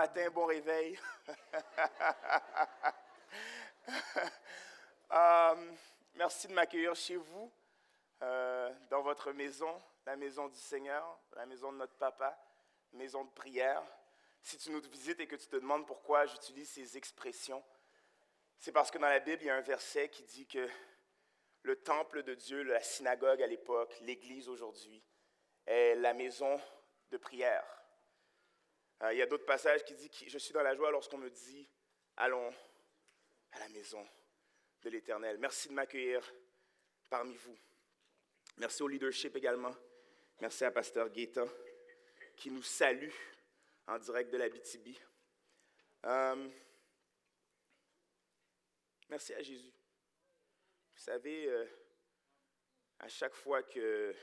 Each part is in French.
matin, bon réveil. Euh, merci de m'accueillir chez vous, euh, dans votre maison, la maison du Seigneur, la maison de notre papa, maison de prière. Si tu nous visites et que tu te demandes pourquoi j'utilise ces expressions, c'est parce que dans la Bible, il y a un verset qui dit que le temple de Dieu, la synagogue à l'époque, l'église aujourd'hui, est la maison de prière. Euh, il y a d'autres passages qui disent je suis dans la joie lorsqu'on me dit allons à la maison de l'Éternel. Merci de m'accueillir parmi vous. Merci au leadership également. Merci à Pasteur Guetta qui nous salue en direct de la BTB. Euh, merci à Jésus. Vous savez, euh, à chaque fois que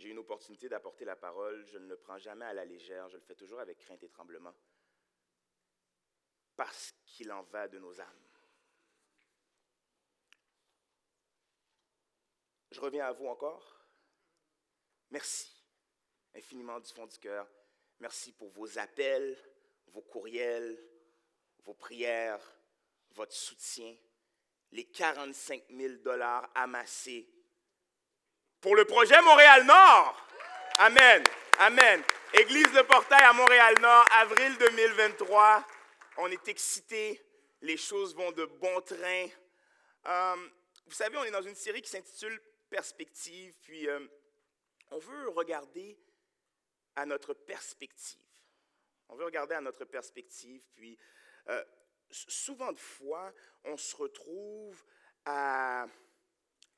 j'ai une opportunité d'apporter la parole, je ne le prends jamais à la légère, je le fais toujours avec crainte et tremblement, parce qu'il en va de nos âmes. Je reviens à vous encore. Merci infiniment du fond du cœur. Merci pour vos appels, vos courriels, vos prières, votre soutien, les 45 000 dollars amassés pour le projet Montréal-Nord. Amen. Amen. Église de Portail à Montréal-Nord, avril 2023. On est excités. Les choses vont de bon train. Euh, vous savez, on est dans une série qui s'intitule Perspective, puis euh, on veut regarder à notre perspective. On veut regarder à notre perspective, puis euh, souvent de fois, on se retrouve à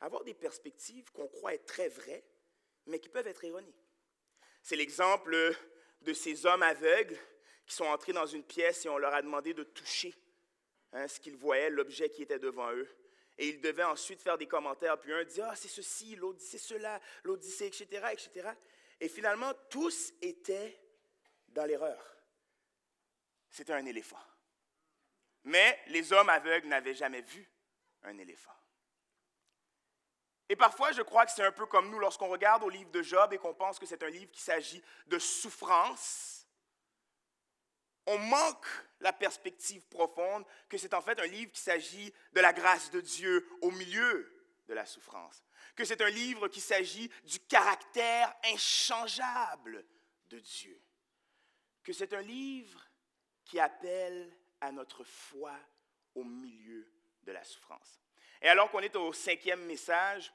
avoir des perspectives qu'on croit être très vraies, mais qui peuvent être erronées. C'est l'exemple de ces hommes aveugles qui sont entrés dans une pièce et on leur a demandé de toucher hein, ce qu'ils voyaient, l'objet qui était devant eux. Et ils devaient ensuite faire des commentaires. Puis un dit, ah, c'est ceci, l'autre dit, c'est cela, l'autre dit, c'est etc., etc. Et finalement, tous étaient dans l'erreur. C'était un éléphant. Mais les hommes aveugles n'avaient jamais vu un éléphant. Et parfois, je crois que c'est un peu comme nous lorsqu'on regarde au livre de Job et qu'on pense que c'est un livre qui s'agit de souffrance. On manque la perspective profonde que c'est en fait un livre qui s'agit de la grâce de Dieu au milieu de la souffrance. Que c'est un livre qui s'agit du caractère inchangeable de Dieu. Que c'est un livre qui appelle à notre foi au milieu de la souffrance. Et alors qu'on est au cinquième message,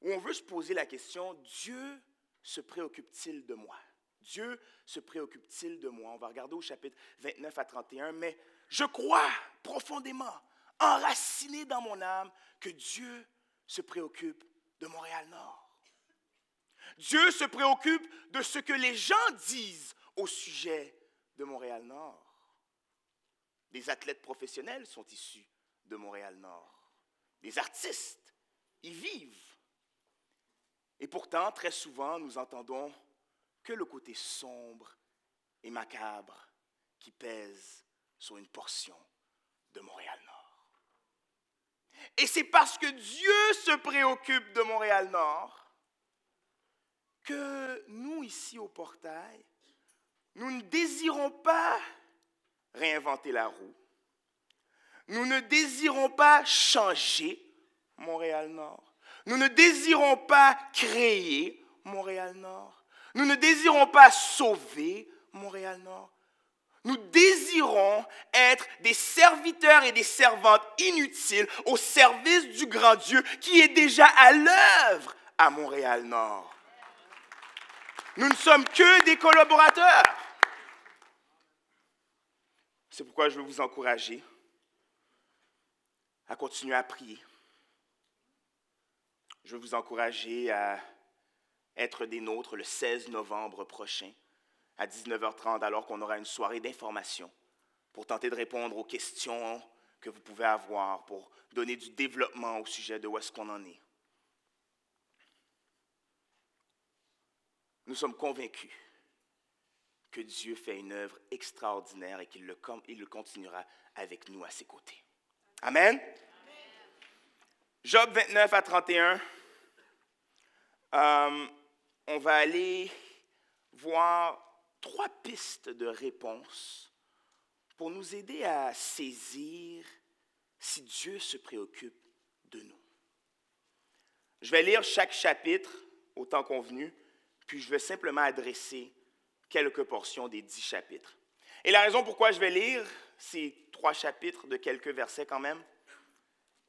où on veut se poser la question, Dieu se préoccupe-t-il de moi? Dieu se préoccupe-t-il de moi? On va regarder au chapitre 29 à 31, mais je crois profondément, enraciné dans mon âme, que Dieu se préoccupe de Montréal-Nord. Dieu se préoccupe de ce que les gens disent au sujet de Montréal-Nord. Des athlètes professionnels sont issus de Montréal-Nord. Des artistes y vivent. Et pourtant, très souvent, nous entendons que le côté sombre et macabre qui pèse sur une portion de Montréal-Nord. Et c'est parce que Dieu se préoccupe de Montréal-Nord que nous, ici au portail, nous ne désirons pas réinventer la roue. Nous ne désirons pas changer Montréal-Nord. Nous ne désirons pas créer Montréal-Nord. Nous ne désirons pas sauver Montréal-Nord. Nous désirons être des serviteurs et des servantes inutiles au service du grand Dieu qui est déjà à l'œuvre à Montréal-Nord. Nous ne sommes que des collaborateurs. C'est pourquoi je veux vous encourager à continuer à prier, je veux vous encourager à être des nôtres le 16 novembre prochain à 19h30, alors qu'on aura une soirée d'information pour tenter de répondre aux questions que vous pouvez avoir, pour donner du développement au sujet de où est-ce qu'on en est. Nous sommes convaincus que Dieu fait une œuvre extraordinaire et qu'il le, continuera avec nous à ses côtés. Amen. Job 29 à 31. Euh, on va aller voir trois pistes de réponse pour nous aider à saisir si Dieu se préoccupe de nous. Je vais lire chaque chapitre au temps convenu, puis je vais simplement adresser quelques portions des dix chapitres. Et la raison pourquoi je vais lire ces trois chapitres de quelques versets quand même,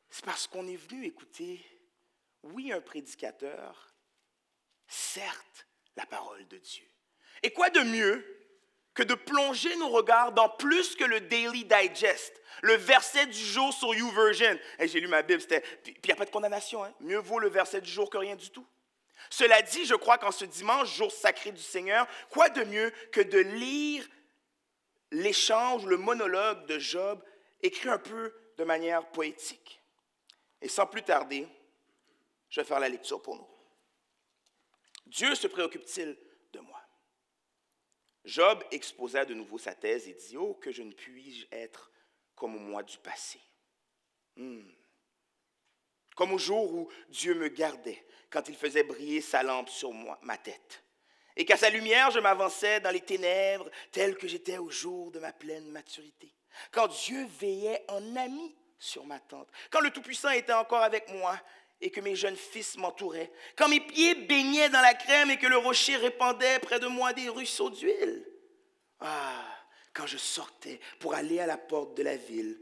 c'est parce qu'on est venu écouter, oui, un prédicateur, certes, la parole de Dieu. Et quoi de mieux que de plonger nos regards dans plus que le Daily Digest, le verset du jour sur YouVersion. Et j'ai lu ma Bible, c'était. Puis il n'y a pas de condamnation, hein? mieux vaut le verset du jour que rien du tout. Cela dit, je crois qu'en ce dimanche, jour sacré du Seigneur, quoi de mieux que de lire l'échange, le monologue de Job, écrit un peu de manière poétique. Et sans plus tarder, je vais faire la lecture pour nous. Dieu se préoccupe-t-il de moi? Job exposa de nouveau sa thèse et dit, Oh, que je ne puis être comme au mois du passé. Hmm. Comme au jour où Dieu me gardait, quand il faisait briller sa lampe sur moi, ma tête et qu'à sa lumière je m'avançais dans les ténèbres tel que j'étais au jour de ma pleine maturité. Quand Dieu veillait en ami sur ma tente, quand le Tout-Puissant était encore avec moi et que mes jeunes fils m'entouraient, quand mes pieds baignaient dans la crème et que le rocher répandait près de moi des ruisseaux d'huile. Ah, quand je sortais pour aller à la porte de la ville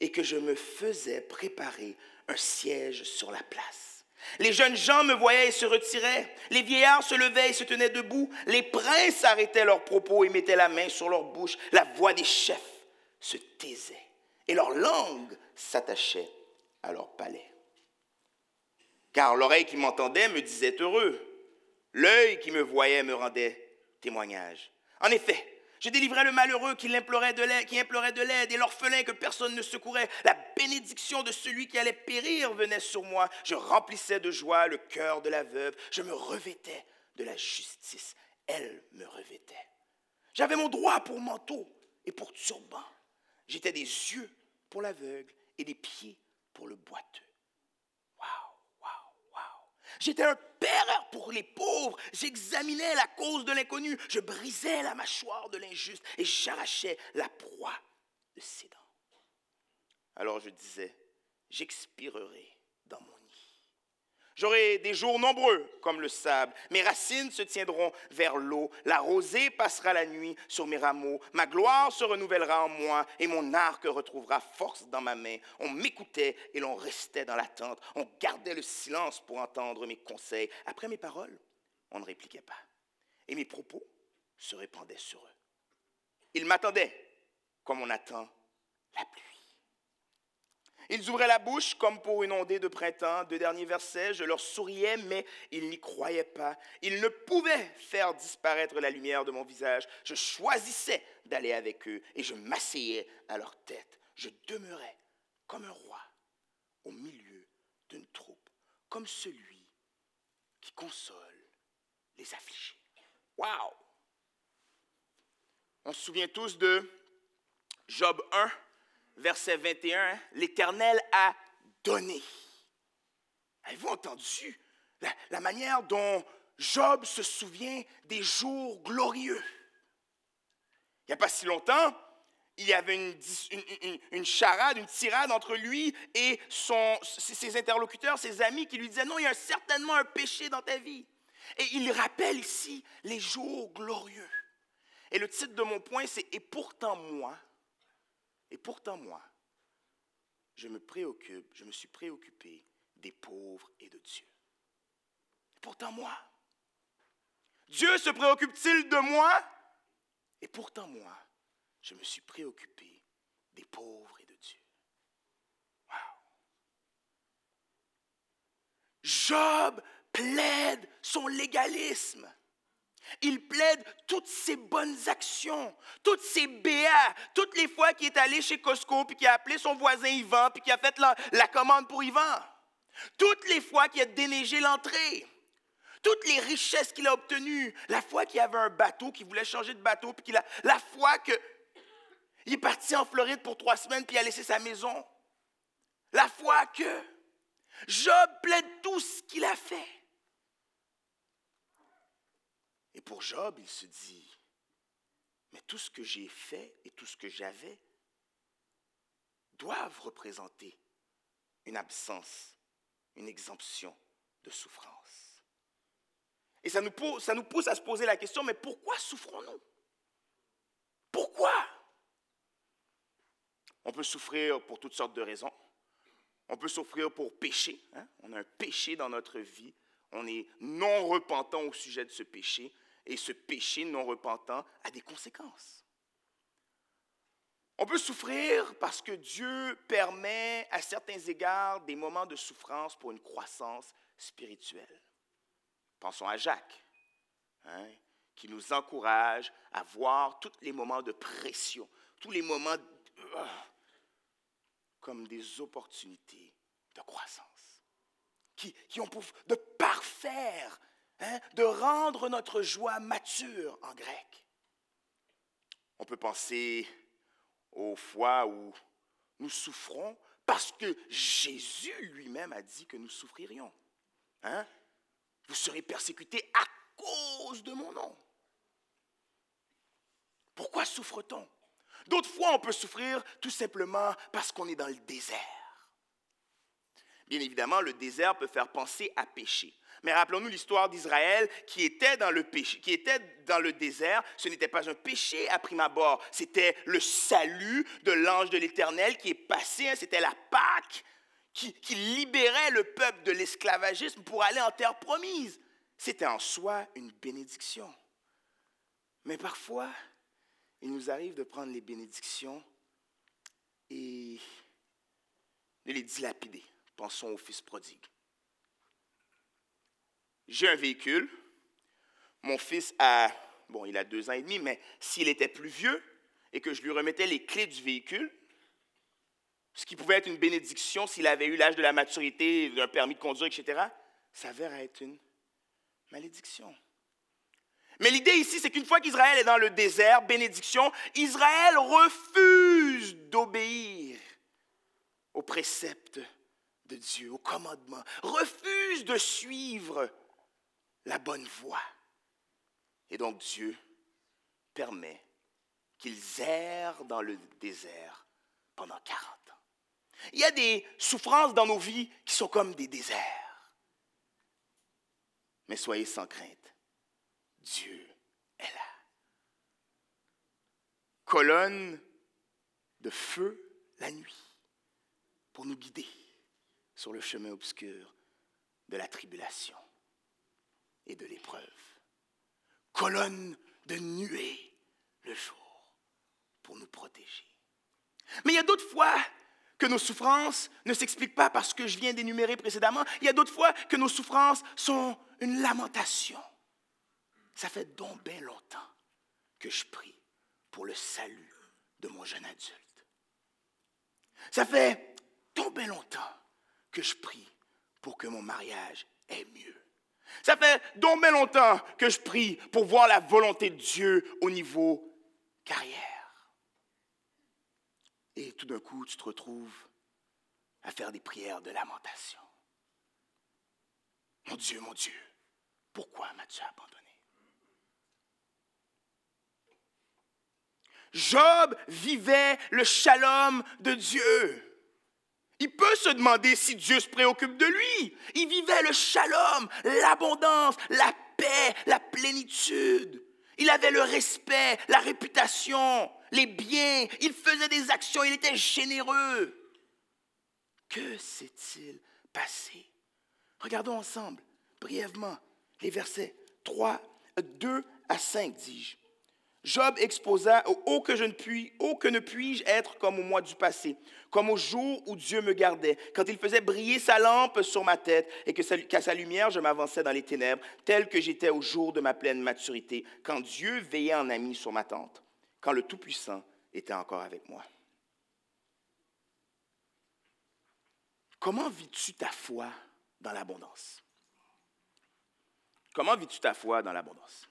et que je me faisais préparer un siège sur la place. Les jeunes gens me voyaient et se retiraient. Les vieillards se levaient et se tenaient debout. Les princes arrêtaient leurs propos et mettaient la main sur leur bouche. La voix des chefs se taisait et leur langue s'attachait à leur palais. Car l'oreille qui m'entendait me disait heureux. L'œil qui me voyait me rendait témoignage. En effet, je délivrais le malheureux qui implorait de l'aide, et l'orphelin que personne ne secourait. La bénédiction de celui qui allait périr venait sur moi. Je remplissais de joie le cœur de la veuve. Je me revêtais de la justice. Elle me revêtait. J'avais mon droit pour manteau et pour turban. J'étais des yeux pour l'aveugle et des pieds pour le boiteux. J'étais un père pour les pauvres. J'examinais la cause de l'inconnu. Je brisais la mâchoire de l'injuste et j'arrachais la proie de ses dents. Alors je disais, j'expirerai J'aurai des jours nombreux comme le sable. Mes racines se tiendront vers l'eau. La rosée passera la nuit sur mes rameaux. Ma gloire se renouvellera en moi et mon arc retrouvera force dans ma main. On m'écoutait et l'on restait dans l'attente. On gardait le silence pour entendre mes conseils. Après mes paroles, on ne répliquait pas. Et mes propos se répandaient sur eux. Ils m'attendaient comme on attend la pluie. Ils ouvraient la bouche comme pour une ondée de printemps. Deux derniers versets, je leur souriais, mais ils n'y croyaient pas. Ils ne pouvaient faire disparaître la lumière de mon visage. Je choisissais d'aller avec eux et je m'asseyais à leur tête. Je demeurais comme un roi au milieu d'une troupe, comme celui qui console les affligés. Waouh! On se souvient tous de Job 1 verset 21, l'Éternel a donné. Avez-vous entendu la, manière dont Job se souvient des jours glorieux? Il n'y a pas si longtemps, il y avait une, charade, une tirade entre lui et ses interlocuteurs, ses amis qui lui disaient, non, il y a certainement un péché dans ta vie. Et il rappelle ici les jours glorieux. Et le titre de mon point, c'est Et pourtant moi, et pourtant, moi, je me préoccupe, je me suis préoccupé des pauvres et de Dieu. Et pourtant, moi, Dieu se préoccupe-t-il de moi? Et pourtant, moi, je me suis préoccupé des pauvres et de Dieu. Job plaide son légalisme. Il plaide toutes ses bonnes actions, toutes ses BA, toutes les fois qu'il est allé chez Costco, puis qu'il a appelé son voisin Yvan, puis qu'il a fait la, commande pour Yvan. Toutes les fois qu'il a déneigé l'entrée. Toutes les richesses qu'il a obtenues. La fois qu'il avait un bateau, qu'il voulait changer de bateau, la fois qu'il est parti en Floride pour trois semaines, puis il a laissé sa maison. La fois que Job plaide tout ce qu'il a fait. Et pour Job, il se dit, Mais tout ce que j'ai fait et tout ce que j'avais doivent représenter une absence, une exemption de souffrance. Et ça nous, pousse, à se poser la question, mais pourquoi souffrons-nous? Pourquoi? On peut souffrir pour toutes sortes de raisons. On peut souffrir pour péché. Hein? On a un péché dans notre vie. On est non repentant au sujet de ce péché. Et ce péché non repentant a des conséquences. On peut souffrir parce que Dieu permet à certains égards des moments de souffrance pour une croissance spirituelle. Pensons à Jacques, hein, qui nous encourage à voir tous les moments de pression, tous les moments euh, comme des opportunités de croissance, qui, ont pour de parfaire, hein, de rendre notre joie mature en grec. On peut penser aux fois où nous souffrons parce que Jésus lui-même a dit que nous souffririons. Hein? Vous serez persécutés à cause de mon nom. Pourquoi souffre-t-on? D'autres fois, on peut souffrir tout simplement parce qu'on est dans le désert. Bien évidemment, le désert peut faire penser à pécher. Mais rappelons-nous l'histoire d'Israël qui était dans le désert. Ce n'était pas un péché à prime abord, c'était le salut de l'ange de l'Éternel qui est passé. C'était la Pâque qui, qui libérait le peuple de l'esclavagisme pour aller en terre promise. C'était en soi une bénédiction. Mais parfois, il nous arrive de prendre les bénédictions et de les dilapider. Pensons au fils prodigue j'ai un véhicule, mon fils a, bon, il a deux ans et demi, mais s'il était plus vieux et que je lui remettais les clés du véhicule, ce qui pouvait être une bénédiction s'il avait eu l'âge de la maturité, un permis de conduire, etc., ça verrait être une malédiction. Mais l'idée ici, c'est qu'une fois qu'Israël est dans le désert, bénédiction, Israël refuse d'obéir aux préceptes de Dieu, aux commandements, refuse de suivre la bonne voie. Et donc Dieu permet qu'ils errent dans le désert pendant 40 ans. Il y a des souffrances dans nos vies qui sont comme des déserts. Mais soyez sans crainte. Dieu est là. Colonne de feu la nuit pour nous guider sur le chemin obscur de la tribulation et de l'épreuve. Colonne de nuée le jour pour nous protéger. Mais il y a d'autres fois que nos souffrances ne s'expliquent pas parce que je viens d'énumérer précédemment. Il y a d'autres fois que nos souffrances sont une lamentation. Ça fait donc bien longtemps que je prie pour le salut de mon jeune adulte. Ça fait donc bien longtemps que je prie pour que mon mariage ait mieux. Ça fait bien longtemps que je prie pour voir la volonté de Dieu au niveau carrière. Et tout d'un coup, tu te retrouves à faire des prières de lamentation. Mon Dieu, mon Dieu, pourquoi m'as-tu abandonné? Job vivait le shalom de Dieu. Il peut se demander si Dieu se préoccupe de lui. Il vivait le shalom, l'abondance, la paix, la plénitude. Il avait le respect, la réputation, les biens. Il faisait des actions, il était généreux. Que s'est-il passé? Regardons ensemble, brièvement, les versets 3, 2 à 5, dis-je. Job exposa ô que je ne puis, ô que ne puis-je être comme au mois du passé, comme au jour où Dieu me gardait, quand il faisait briller sa lampe sur ma tête et qu'à sa lumière je m'avançais dans les ténèbres, tel que j'étais au jour de ma pleine maturité, quand Dieu veillait en ami sur ma tente, quand le Tout-Puissant était encore avec moi. Comment vis-tu ta foi dans l'abondance? Comment vis-tu ta foi dans l'abondance?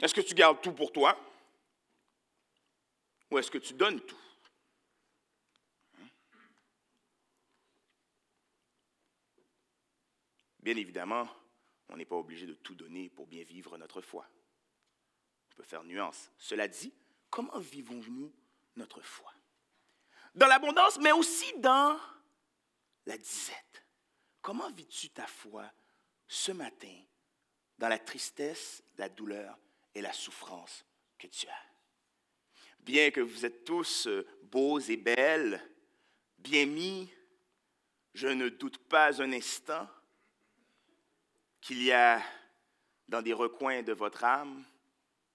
Est-ce que tu gardes tout pour toi? Ou est-ce que tu donnes tout? Bien évidemment, on n'est pas obligé de tout donner pour bien vivre notre foi. On peut faire nuance. Cela dit, comment vivons-nous notre foi? Dans l'abondance, mais aussi dans la disette. Comment vis-tu ta foi ce matin dans la tristesse, la douleur la souffrance que tu as Bien que vous êtes tous euh, beaux et belles, bien mis, je ne doute pas un instant qu'il y a dans des recoins de votre âme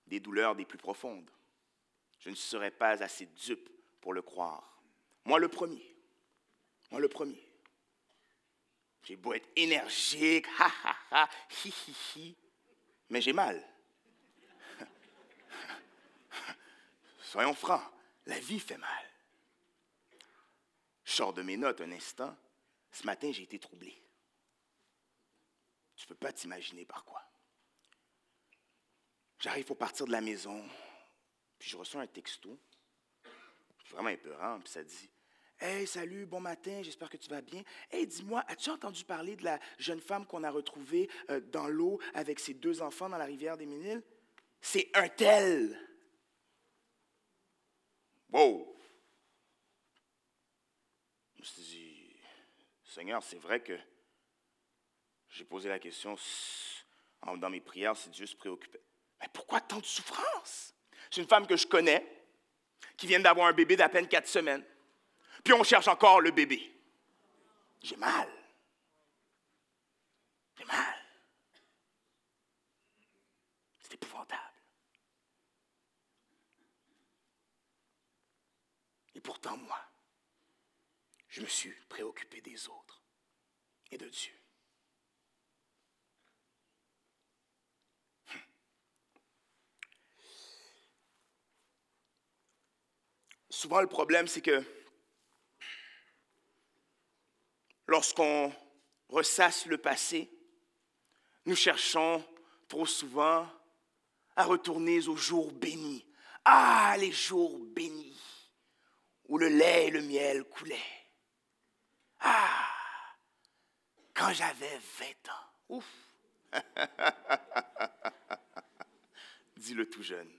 des douleurs des plus profondes. Je ne serais pas assez dupe pour le croire. Moi le premier. Moi le premier. J'ai beau être énergique, ha ha ha, hi hi hi, mais j'ai mal. Soyons francs, la vie fait mal. Je sors de mes notes un instant. Ce matin, j'ai été troublé. Tu peux pas t'imaginer par quoi. J'arrive pour partir de la maison, puis je reçois un texto. Vraiment épeurant, puis ça dit Hey, salut, bon matin, j'espère que tu vas bien. Hey, dis-moi, as-tu entendu parler de la jeune femme qu'on a retrouvée euh, dans l'eau avec ses deux enfants dans la rivière des Méniles? C'est un tel. Wow! Je me suis dit, Seigneur, c'est vrai que j'ai posé la question dans mes prières si Dieu se préoccupait. Mais pourquoi tant de souffrance? C'est une femme que je connais, qui vient d'avoir un bébé d'à peine quatre semaines. Puis on cherche encore le bébé. J'ai mal. J'ai mal. C'est épouvantable. Et pourtant, moi, je me suis préoccupé des autres et de Dieu. Souvent, le problème, c'est que lorsqu'on ressasse le passé, nous cherchons trop souvent à retourner aux jours bénis. Ah, les jours bénis, où le lait et le miel coulaient. Ah, quand j'avais 20 ans. Ouf. Dit le tout jeune.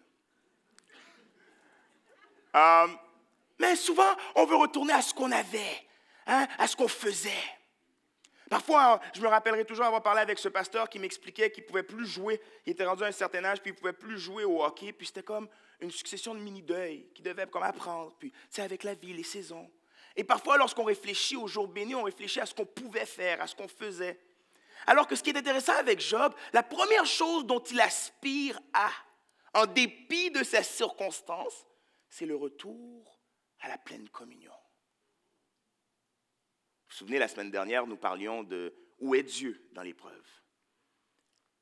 Euh, mais souvent, on veut retourner à ce qu'on avait, hein, à ce qu'on faisait. Parfois, je me rappellerai toujours avoir parlé avec ce pasteur qui m'expliquait qu'il ne pouvait plus jouer. Il était rendu à un certain âge, puis il ne pouvait plus jouer au hockey. Puis c'était comme une succession de mini-deuils qu'il devait comme apprendre. Puis, tu avec la vie, les saisons. Et parfois, lorsqu'on réfléchit aux jours bénis, on réfléchit à ce qu'on pouvait faire, à ce qu'on faisait. Alors que ce qui est intéressant avec Job, la première chose dont il aspire à, en dépit de ses circonstances, c'est le retour à la pleine communion. Vous vous souvenez, la semaine dernière, nous parlions de où est Dieu dans l'épreuve.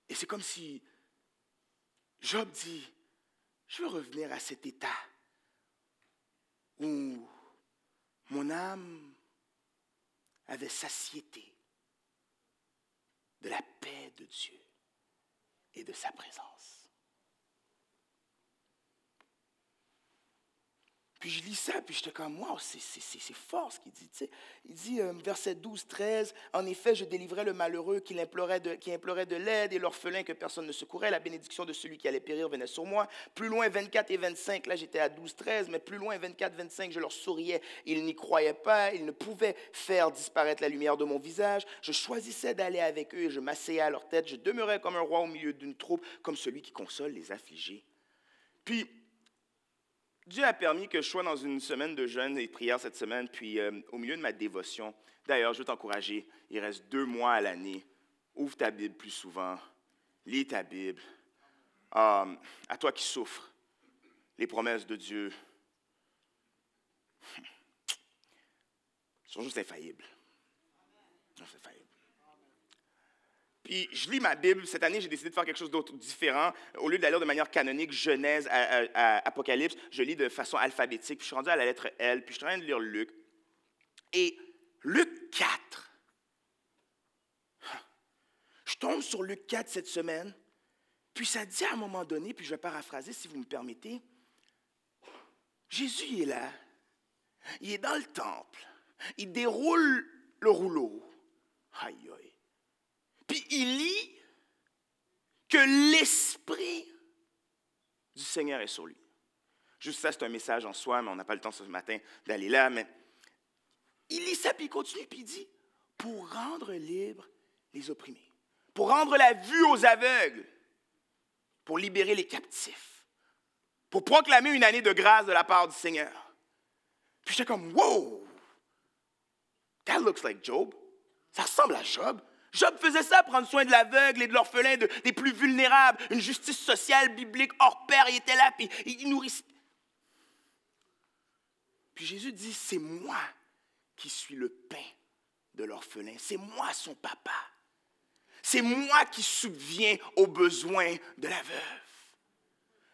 Et c'est comme si Job dit, je veux revenir à cet état où mon âme avait satiété de la paix de Dieu et de sa présence. Puis je lis ça, puis j'étais comme, wow, c'est fort ce qu'il dit. Il dit, euh, verset 12, 13, En effet, je délivrais le malheureux qui implorait de, qui implorait de l'aide et l'orphelin que personne ne secourait. La bénédiction de celui qui allait périr venait sur moi. Plus loin, 24 et 25, là j'étais à 12, 13, mais plus loin, 24, 25, je leur souriais. Ils n'y croyaient pas, ils ne pouvaient faire disparaître la lumière de mon visage. Je choisissais d'aller avec eux et je m'asseyais à leur tête. Je demeurais comme un roi au milieu d'une troupe, comme celui qui console les affligés. Puis, Dieu a permis que je sois dans une semaine de jeûne et de prière cette semaine, puis euh, au milieu de ma dévotion. D'ailleurs, je veux t'encourager, il reste deux mois à l'année. Ouvre ta Bible plus souvent, lis ta Bible. Euh, à toi qui souffres, les promesses de Dieu sont juste infaillibles. Juste infaillibles. Puis je lis ma Bible. Cette année, j'ai décidé de faire quelque chose d'autre différent. Au lieu d'aller de manière canonique, Genèse à, Apocalypse, je lis de façon alphabétique. Puis je suis rendu à la lettre L. Puis je suis en train de lire Luc. Et Luc 4. Je tombe sur Luc 4 cette semaine. Puis ça dit à un moment donné, puis je vais paraphraser si vous me permettez. Jésus est là. Il est dans le temple. Il déroule le rouleau. Aïe, aïe. Puis il lit que l'Esprit du Seigneur est sur lui. Juste ça, c'est un message en soi, mais on n'a pas le temps ce matin d'aller là. Mais il lit ça, puis il continue, puis il dit, pour rendre libres les opprimés, pour rendre la vue aux aveugles, pour libérer les captifs, pour proclamer une année de grâce de la part du Seigneur. Puis j'étais comme, wow, that looks like Job. Ça ressemble à Job. Job faisait ça, prendre soin de l'aveugle et de l'orphelin, des plus vulnérables, une justice sociale biblique hors pair. Il était là, puis il nourrissait. Puis Jésus dit, c'est moi qui suis le pain de l'orphelin. C'est moi son papa. C'est moi qui subviens aux besoins de la veuve.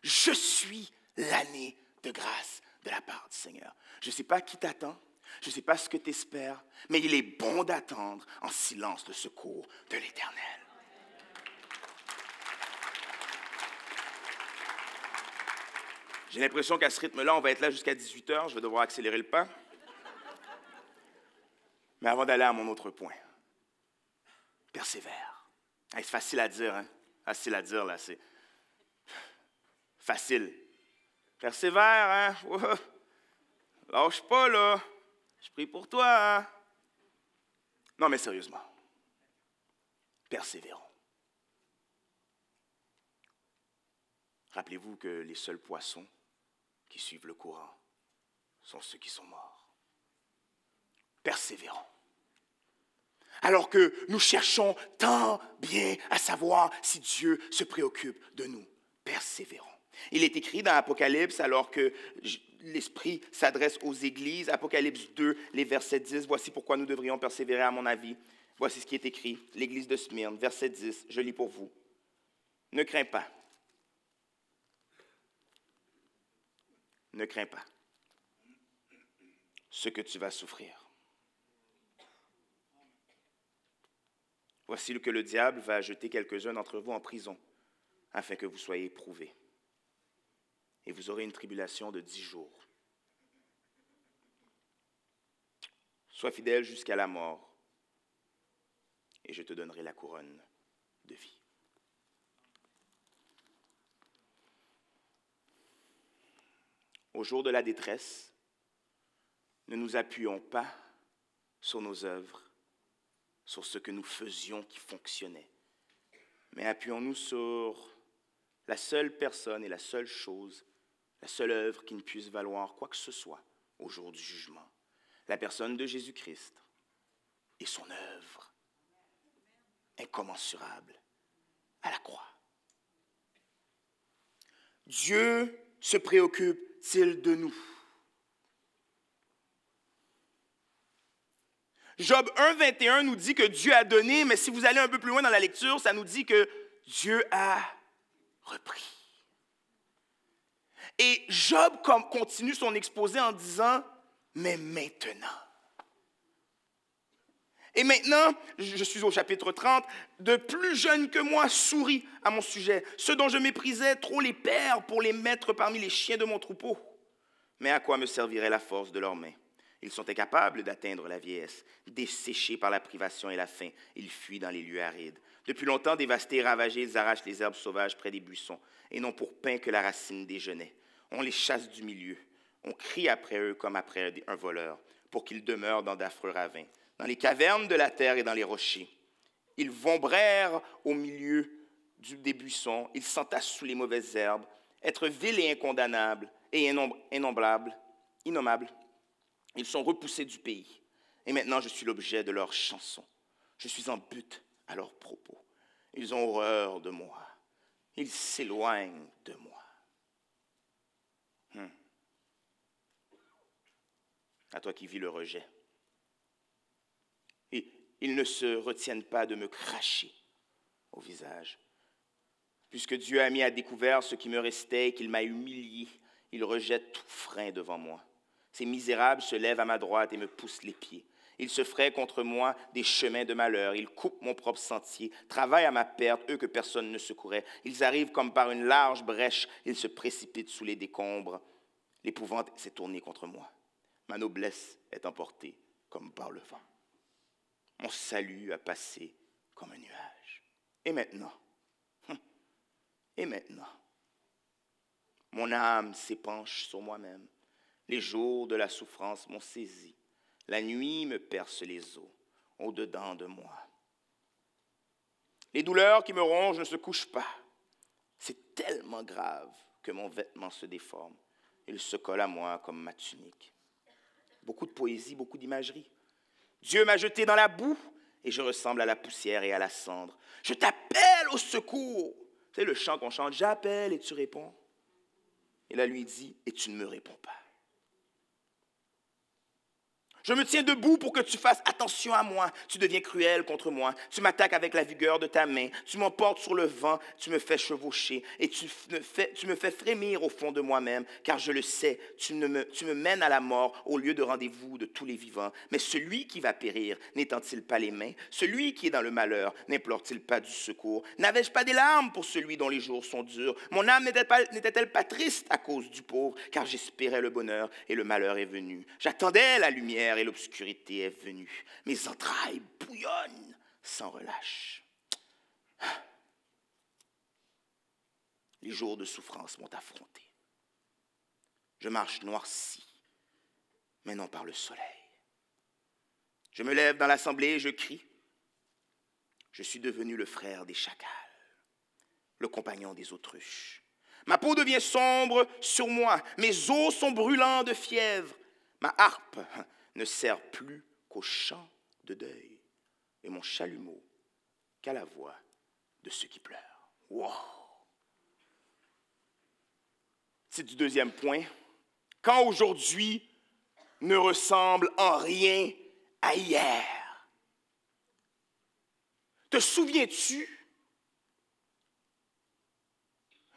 Je suis l'année de grâce de la part du Seigneur. Je ne sais pas qui t'attend, je ne sais pas ce que tu espères, mais il est bon d'attendre en silence le secours de l'Éternel. J'ai l'impression qu'à ce rythme-là, on va être là jusqu'à 18 heures. Je vais devoir accélérer le pas. Mais avant d'aller à mon autre point, persévère. c'est facile à dire, hein? Facile à dire, là, c'est facile. Persévère, hein? Lâche pas, là. Je prie pour toi, hein? Non, mais sérieusement, persévérons. Rappelez-vous que les seuls poissons qui suivent le courant sont ceux qui sont morts. Persévérons. Alors que nous cherchons tant bien à savoir si Dieu se préoccupe de nous, persévérons. Il est écrit dans Apocalypse, alors que l'Esprit s'adresse aux églises, Apocalypse 2, les versets 10, voici pourquoi nous devrions persévérer à mon avis. Voici ce qui est écrit, l'église de Smyrne, verset 10, je lis pour vous. Ne crains pas. Ne crains pas ce que tu vas souffrir. Voici que le diable va jeter quelques-uns d'entre vous en prison afin que vous soyez éprouvés. Et vous aurez une tribulation de dix jours. Sois fidèle jusqu'à la mort, et je te donnerai la couronne de vie. Au jour de la détresse, ne nous appuyons pas sur nos œuvres, sur ce que nous faisions qui fonctionnait, mais appuyons-nous sur la seule personne et la seule chose, la seule œuvre qui ne puisse valoir quoi que ce soit au jour du jugement, la personne de Jésus-Christ et son œuvre incommensurable à la croix. Dieu se préoccupe de nous? Job 1, 21 nous dit que Dieu a donné, mais si vous allez un peu plus loin dans la lecture, ça nous dit que Dieu a repris. Et Job continue son exposé en disant, mais maintenant. Et maintenant, je suis au chapitre 30, de plus jeunes que moi sourient à mon sujet. Ceux dont je méprisais trop les pères pour les mettre parmi les chiens de mon troupeau. Mais à quoi me servirait la force de leurs mains? Ils sont incapables d'atteindre la vieillesse. Desséchés par la privation et la faim, ils fuient dans les lieux arides. Depuis longtemps dévastés et ravagés, ils arrachent les herbes sauvages près des buissons, et n'ont pour pain que la racine des. On les chasse du milieu. On crie après eux comme après un voleur, pour qu'ils demeurent dans d'affreux ravins dans les cavernes de la terre et dans les rochers. Ils vombrèrent au milieu des buissons, ils s'entassent sous les mauvaises herbes, être vils et incondamnables et innombrables, innommables. Ils sont repoussés du pays. Et maintenant, je suis l'objet de leurs chansons. Je suis en but à leurs propos. Ils ont horreur de moi. Ils s'éloignent de moi. Hmm. À toi qui vis le rejet ils ne se retiennent pas de me cracher au visage. Puisque Dieu a mis à découvert ce qui me restait et qu'il m'a humilié, il rejette tout frein devant moi. Ces misérables se lèvent à ma droite et me poussent les pieds. Ils se fraient contre moi des chemins de malheur. Ils coupent mon propre sentier, travaillent à ma perte, eux que personne ne secourait. Ils arrivent comme par une large brèche. Ils se précipitent sous les décombres. L'épouvante s'est tournée contre moi. Ma noblesse est emportée comme par le vent. Mon salut a passé comme un nuage. Et maintenant, hum, Et maintenant, mon âme s'épanche sur moi-même. Les jours de la souffrance m'ont saisi. La nuit me perce les os au-dedans de moi. Les douleurs qui me rongent ne se couchent pas. C'est tellement grave que mon vêtement se déforme. Il se colle à moi comme ma tunique. Beaucoup de poésie, beaucoup d'imagerie. Dieu m'a jeté dans la boue et je ressemble à la poussière et à la cendre. Je t'appelle au secours. C'est le chant qu'on chante, j'appelle et tu réponds. Et là, lui dit, et tu ne me réponds pas. Je me tiens debout pour que tu fasses attention à moi. Tu deviens cruel contre moi. Tu m'attaques avec la vigueur de ta main. Tu m'emportes sur le vent. Tu me fais chevaucher. Et tu me fais, frémir au fond de moi-même. Car je le sais, tu, me, mènes à la mort au lieu de rendez-vous de tous les vivants. Mais celui qui va périr, n'étend-il pas les mains? Celui qui est dans le malheur, n'implore-t-il pas du secours? N'avais-je pas des larmes pour celui dont les jours sont durs? Mon âme n'était-elle pas triste à cause du pauvre? Car j'espérais le bonheur et le malheur est venu. J'attendais la lumière et l'obscurité est venue. Mes entrailles bouillonnent sans relâche. Les jours de souffrance m'ont affronté. Je marche noirci, mais non par le soleil. Je me lève dans l'assemblée et je crie. Je suis devenu le frère des chacals, le compagnon des autruches. Ma peau devient sombre sur moi, mes os sont brûlants de fièvre. Ma harpe ne sert plus qu'au chant de deuil et mon chalumeau qu'à la voix de ceux qui pleurent. Wow! C'est du deuxième point. Quand aujourd'hui ne ressemble en rien à hier. Te souviens-tu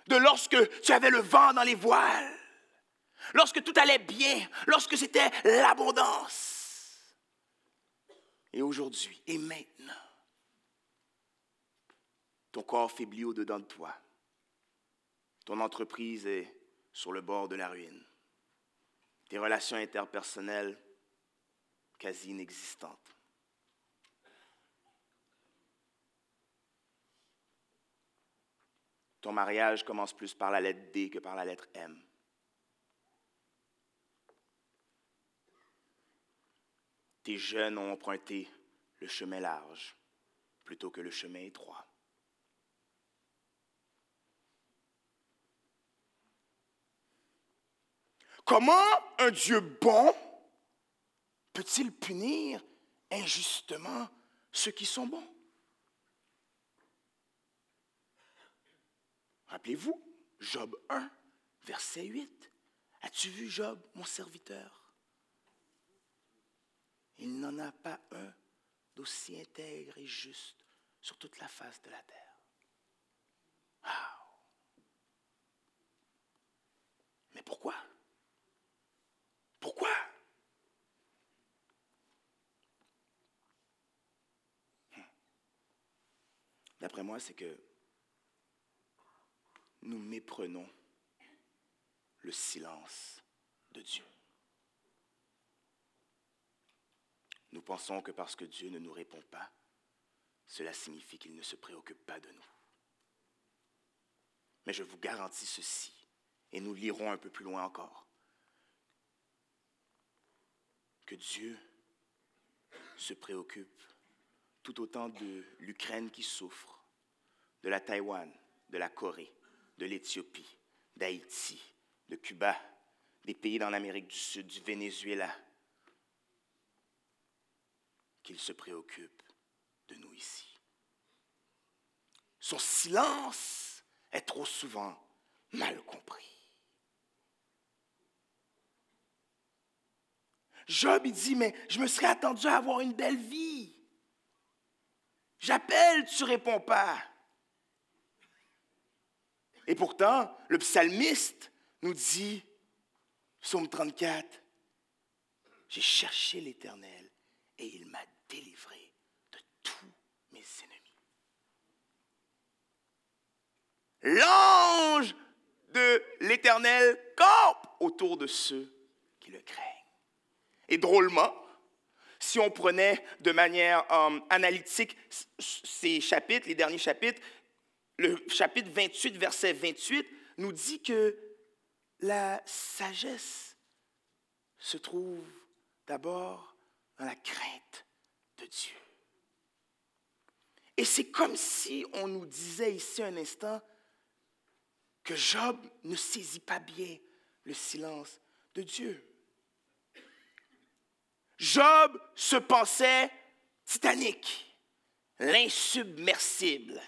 de lorsque tu avais le vent dans les voiles? Lorsque tout allait bien, lorsque c'était l'abondance. Et aujourd'hui, et maintenant, ton corps faiblit au-dedans de toi. Ton entreprise est sur le bord de la ruine. Tes relations interpersonnelles quasi inexistantes. Ton mariage commence plus par la lettre D que par la lettre M. tes jeunes ont emprunté le chemin large plutôt que le chemin étroit. Comment un Dieu bon peut-il punir injustement ceux qui sont bons? Rappelez-vous, Job 1, verset 8. As-tu vu Job, mon serviteur? Il n'en a pas un d'aussi intègre et juste sur toute la face de la terre. Mais pourquoi? Pourquoi? Hmm. D'après moi, c'est que nous méprenons le silence de Dieu. Nous pensons que parce que Dieu ne nous répond pas, cela signifie qu'il ne se préoccupe pas de nous. Mais je vous garantis ceci, et nous lirons un peu plus loin encore, que Dieu se préoccupe tout autant de l'Ukraine qui souffre, de la Taïwan, de la Corée, de l'Éthiopie, d'Haïti, de Cuba, des pays dans l'Amérique du Sud, du Venezuela, qu'il se préoccupe de nous ici. Son silence est trop souvent mal compris. Job, il dit, mais je me serais attendu à avoir une belle vie. J'appelle, tu réponds pas. Et pourtant, le psalmiste nous dit, psaume 34, j'ai cherché l'Éternel et il m'a délivré de tous mes ennemis. L'ange de l'Éternel campe autour de ceux qui le craignent. Et drôlement, si on prenait de manière euh, analytique ces chapitres, les derniers chapitres, le chapitre 28, verset 28, nous dit que la sagesse se trouve d'abord dans la crainte Dieu. Et c'est comme si on nous disait ici un instant que Job ne saisit pas bien le silence de Dieu. Job se pensait Titanic, l'insubmersible.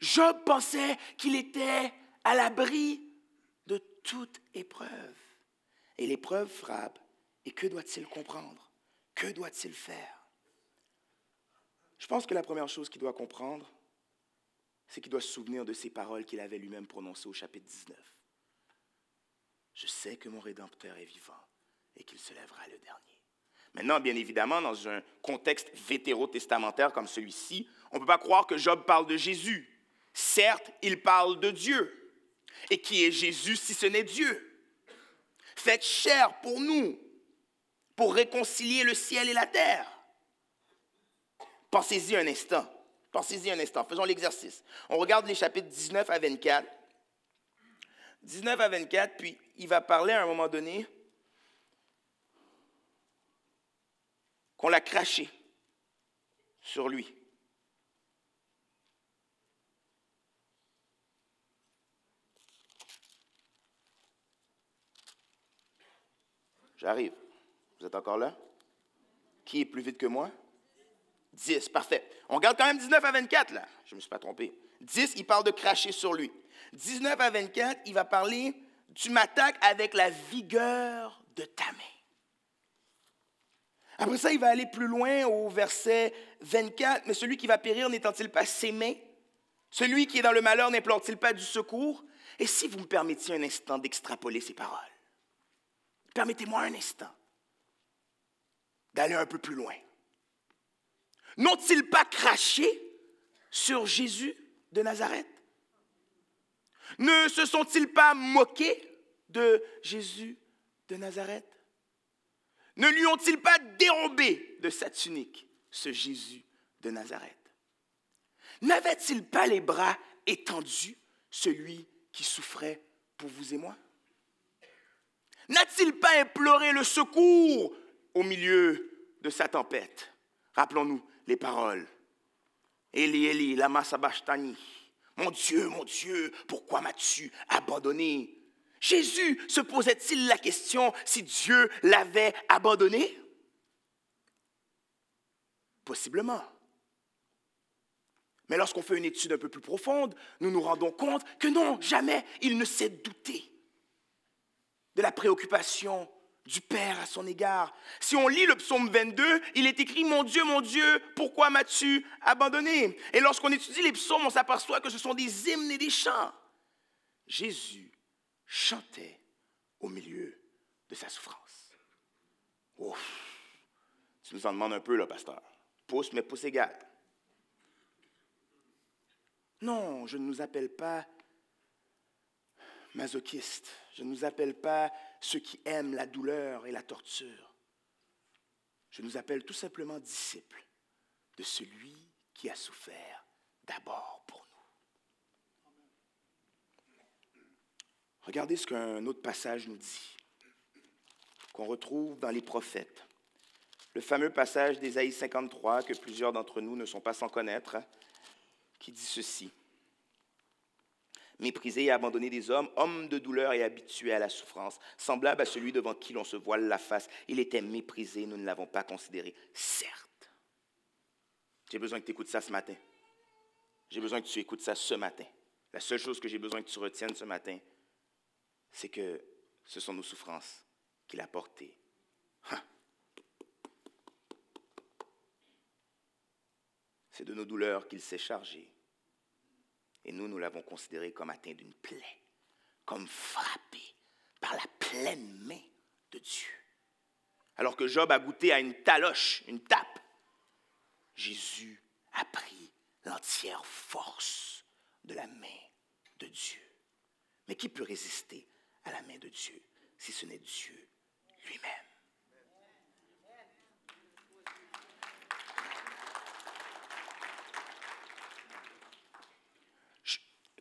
Job pensait qu'il était à l'abri de toute épreuve. Et l'épreuve frappe. Et que doit-il comprendre? Que doit-il faire? Je pense que la première chose qu'il doit comprendre, c'est qu'il doit se souvenir de ces paroles qu'il avait lui-même prononcées au chapitre 19. Je sais que mon Rédempteur est vivant et qu'il se lèvera le dernier. Maintenant, bien évidemment, dans un contexte vétérotestamentaire comme celui-ci, on ne peut pas croire que Job parle de Jésus. Certes, il parle de Dieu. Et qui est Jésus si ce n'est Dieu? Faites chair pour nous, pour réconcilier le ciel et la terre. Pensez-y un instant. Pensez-y un instant. Faisons l'exercice. On regarde les chapitres 19 à 24. 19 à 24, puis il va parler à un moment donné qu'on l'a craché sur lui. J'arrive. Vous êtes encore là? Qui est plus vite que moi? 10, parfait. On regarde quand même 19 à 24, là. Je ne me suis pas trompé. 10, il parle de cracher sur lui. 19 à 24, il va parler Tu m'attaques avec la vigueur de ta main. Après ça, il va aller plus loin au verset 24. Mais celui qui va périr n'étant-il pas mains? Celui qui est dans le malheur n'implore-t-il pas du secours? Et si vous me permettiez un instant d'extrapoler ces paroles? Permettez-moi un instant d'aller un peu plus loin. N'ont-ils pas craché sur Jésus de Nazareth? Ne se sont-ils pas moqués de Jésus de Nazareth? Ne lui ont-ils pas dérobé de sa tunique ce Jésus de Nazareth? N'avait-il pas les bras étendus, celui qui souffrait pour vous et moi? N'a-t-il pas imploré le secours au milieu de sa tempête? Rappelons-nous les paroles. Eli, Eli, lama sabachthani. Mon Dieu, mon Dieu, pourquoi m'as-tu abandonné? Jésus se posait-il la question si Dieu l'avait abandonné? Possiblement. Mais lorsqu'on fait une étude un peu plus profonde, nous nous rendons compte que non, jamais il ne s'est douté de la préoccupation du Père à son égard. Si on lit le psaume 22, il est écrit Mon Dieu, mon Dieu, pourquoi m'as-tu abandonné? Et lorsqu'on étudie les psaumes, on s'aperçoit que ce sont des hymnes et des chants. Jésus chantait au milieu de sa souffrance. Ouf, tu nous en demandes un peu, là, pasteur. Pouce, mais pouce égal. Non, je ne nous appelle pas masochistes. Je ne nous appelle pas ceux qui aiment la douleur et la torture. Je nous appelle tout simplement disciples de celui qui a souffert d'abord pour Regardez ce qu'un autre passage nous dit, qu'on retrouve dans les prophètes. Le fameux passage d'Ésaïe 53, que plusieurs d'entre nous ne sont pas sans connaître, qui dit ceci. Méprisé et abandonné des hommes, homme de douleur et habitué à la souffrance, semblable à celui devant qui l'on se voile la face. Il était méprisé, nous ne l'avons pas considéré. Certes, j'ai besoin que tu écoutes ça ce matin. J'ai besoin que tu écoutes ça ce matin. La seule chose que j'ai besoin que tu retiennes ce matin, c'est que ce sont nos souffrances qu'il a portées. Hein? C'est de nos douleurs qu'il s'est chargé. Et nous, nous l'avons considéré comme atteint d'une plaie, comme frappé par la pleine main de Dieu. Alors que Job a goûté à une taloche, une tape, Jésus a pris l'entière force de la main de Dieu. Mais qui peut résister à la main de Dieu, si ce n'est Dieu lui-même?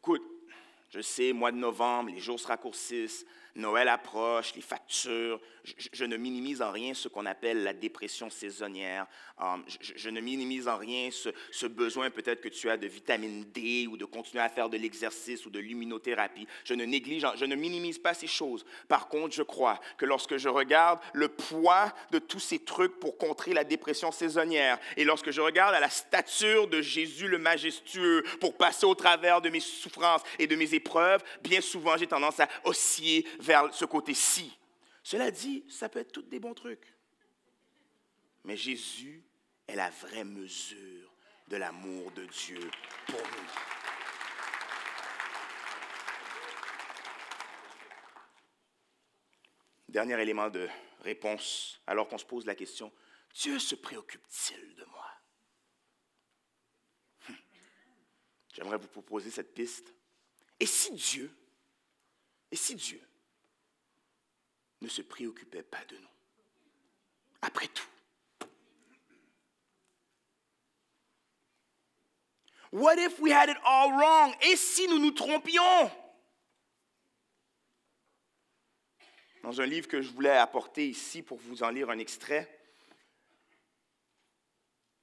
écoute, je sais, mois de novembre, les jours se raccourcissent, Noël approche, les factures. Je, ne minimise en rien ce qu'on appelle la dépression saisonnière. Um, je, ne minimise en rien ce, besoin peut-être que tu as de vitamine D ou de continuer à faire de l'exercice ou de l'immunothérapie. Je ne néglige, je ne minimise pas ces choses. Par contre, je crois que lorsque je regarde le poids de tous ces trucs pour contrer la dépression saisonnière et lorsque je regarde à la stature de Jésus le majestueux pour passer au travers de mes souffrances et de mes épreuves, bien souvent j'ai tendance à osciller vers ce côté-ci. Cela dit, ça peut être tous des bons trucs. Mais Jésus est la vraie mesure de l'amour de Dieu pour nous. Dernier élément de réponse, alors qu'on se pose la question, Dieu se préoccupe-t-il de moi? Hum. J'aimerais vous proposer cette piste. Et si Dieu, et si Dieu ne se préoccupait pas de nous. Après tout. What if we had it all wrong? Et si nous nous trompions? Dans un livre que je voulais apporter ici pour vous en lire un extrait,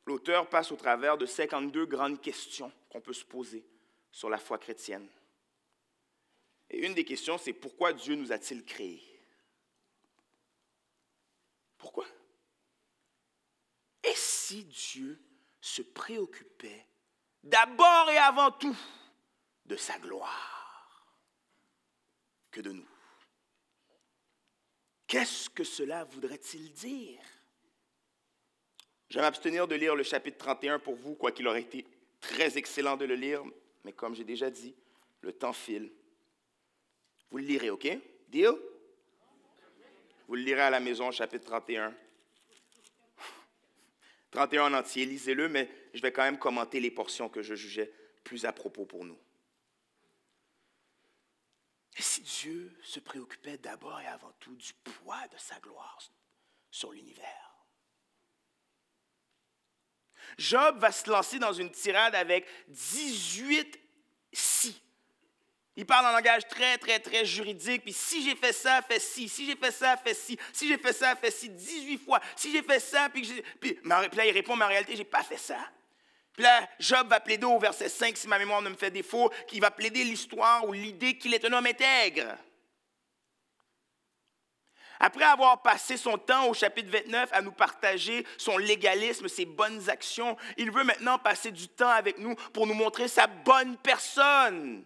l'auteur passe au travers de 52 grandes questions qu'on peut se poser sur la foi chrétienne. Et une des questions, c'est pourquoi Dieu nous a-t-il créés? Pourquoi? Et si Dieu se préoccupait d'abord et avant tout de sa gloire que de nous? Qu'est-ce que cela voudrait-il dire? Je vais m'abstenir de lire le chapitre 31 pour vous, quoiqu'il aurait été très excellent de le lire, mais comme j'ai déjà dit, le temps file. Vous le lirez, OK? Deal? Vous le lirez à la maison, chapitre 31. 31 en entier, lisez-le, mais je vais quand même commenter les portions que je jugeais plus à propos pour nous. Et si Dieu se préoccupait d'abord et avant tout du poids de sa gloire sur l'univers? Job va se lancer dans une tirade avec 18 si. Il parle en langage très, très, très juridique. Puis si j'ai fait ça, fait ci. Si j'ai fait ça, fait ci. Si j'ai fait ça, fait ci 18 fois. Si j'ai fait ça, puis, puis, là, il répond, mais en réalité, je n'ai pas fait ça. Puis là, Job va plaider au verset 5, si ma mémoire ne me fait défaut, qu'il va plaider l'histoire ou l'idée qu'il est un homme intègre. Après avoir passé son temps au chapitre 29 à nous partager son légalisme, ses bonnes actions, il veut maintenant passer du temps avec nous pour nous montrer sa bonne personne.